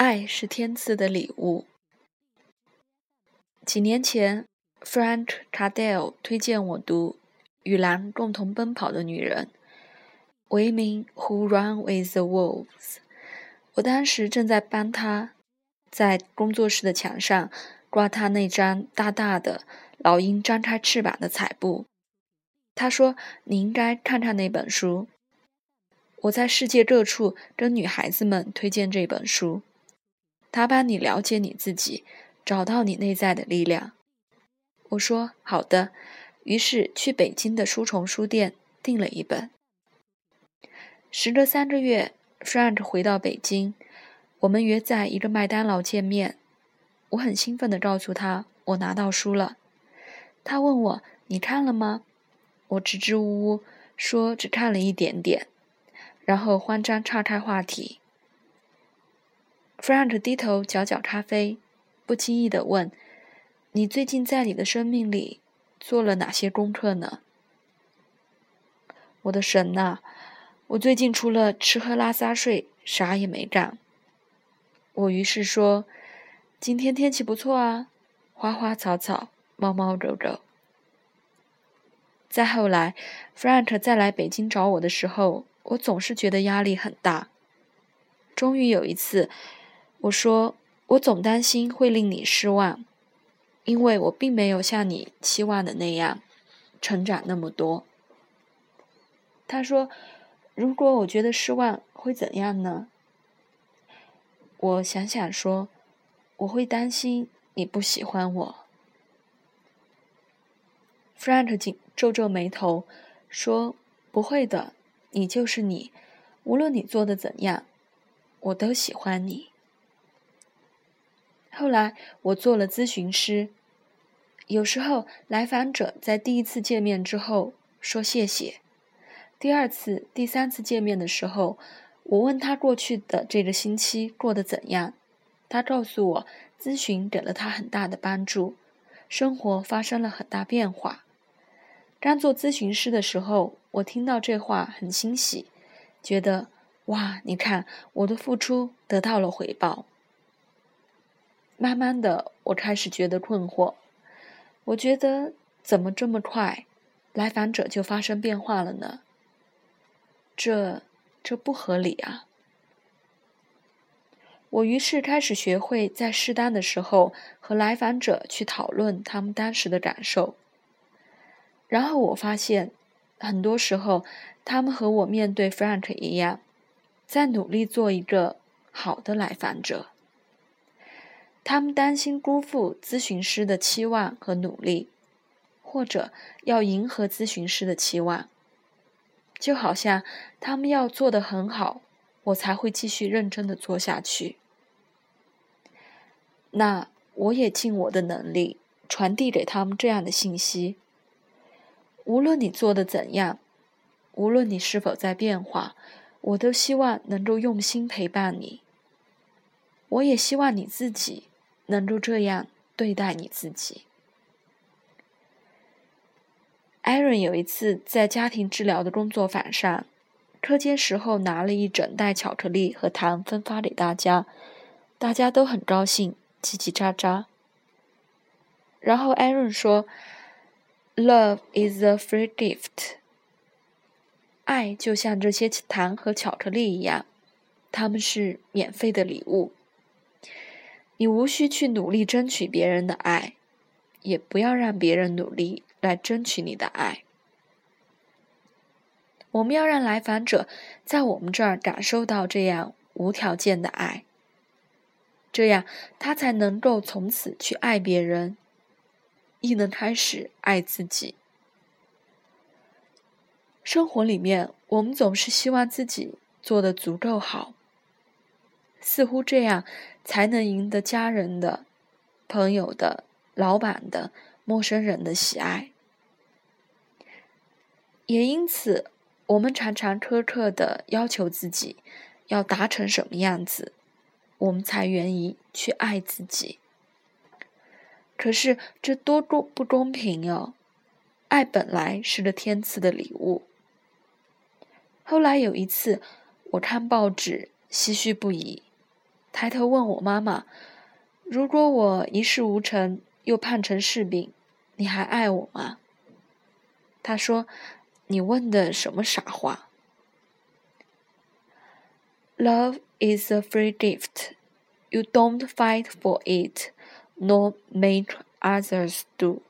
爱是天赐的礼物。几年前，Frank Cardell 推荐我读《与狼共同奔跑的女人》（Women Who Run with the Wolves）。我当时正在帮他，在工作室的墙上挂他那张大大的老鹰张开翅膀的彩布。他说：“你应该看看那本书。”我在世界各处跟女孩子们推荐这本书。他帮你了解你自己，找到你内在的力量。我说好的，于是去北京的书虫书店订了一本。时隔三个月，Frank 回到北京，我们约在一个麦当劳见面。我很兴奋地告诉他我拿到书了。他问我你看了吗？我支支吾吾说只看了一点点，然后慌张岔开话题。Frank 低头搅搅咖啡，不经意地问：“你最近在你的生命里做了哪些功课呢？”我的神呐！我最近除了吃喝拉撒睡，啥也没干。我于是说：“今天天气不错啊，花花草草，猫猫狗狗。”再后来，Frank 再来北京找我的时候，我总是觉得压力很大。终于有一次。我说，我总担心会令你失望，因为我并没有像你期望的那样成长那么多。他说：“如果我觉得失望，会怎样呢？”我想想说：“我会担心你不喜欢我。”Frank 紧皱皱眉头说：“不会的，你就是你，无论你做的怎样，我都喜欢你。”后来我做了咨询师，有时候来访者在第一次见面之后说谢谢，第二次、第三次见面的时候，我问他过去的这个星期过得怎样，他告诉我咨询给了他很大的帮助，生活发生了很大变化。刚做咨询师的时候，我听到这话很欣喜，觉得哇，你看我的付出得到了回报。慢慢的，我开始觉得困惑。我觉得怎么这么快，来访者就发生变化了呢？这这不合理啊！我于是开始学会在适当的时候和来访者去讨论他们当时的感受。然后我发现，很多时候他们和我面对 Frank 一样，在努力做一个好的来访者。他们担心辜负咨询师的期望和努力，或者要迎合咨询师的期望，就好像他们要做得很好，我才会继续认真的做下去。那我也尽我的能力传递给他们这样的信息：无论你做的怎样，无论你是否在变化，我都希望能够用心陪伴你。我也希望你自己。能够这样对待你自己。艾伦有一次在家庭治疗的工作坊上，课间时候拿了一整袋巧克力和糖分发给大家，大家都很高兴，叽叽喳喳。然后艾伦说：“Love is a free gift。”爱就像这些糖和巧克力一样，它们是免费的礼物。你无需去努力争取别人的爱，也不要让别人努力来争取你的爱。我们要让来访者在我们这儿感受到这样无条件的爱，这样他才能够从此去爱别人，亦能开始爱自己。生活里面，我们总是希望自己做的足够好。似乎这样才能赢得家人的、朋友的、老板的、陌生人的喜爱，也因此，我们常常苛刻的要求自己要达成什么样子，我们才愿意去爱自己。可是这多公不公平哟！爱本来是个天赐的礼物。后来有一次，我看报纸，唏嘘不已。抬头问我妈妈：“如果我一事无成，又胖成柿饼，你还爱我吗？”她说：“你问的什么傻话？”Love is a free gift. You don't fight for it, nor make others do.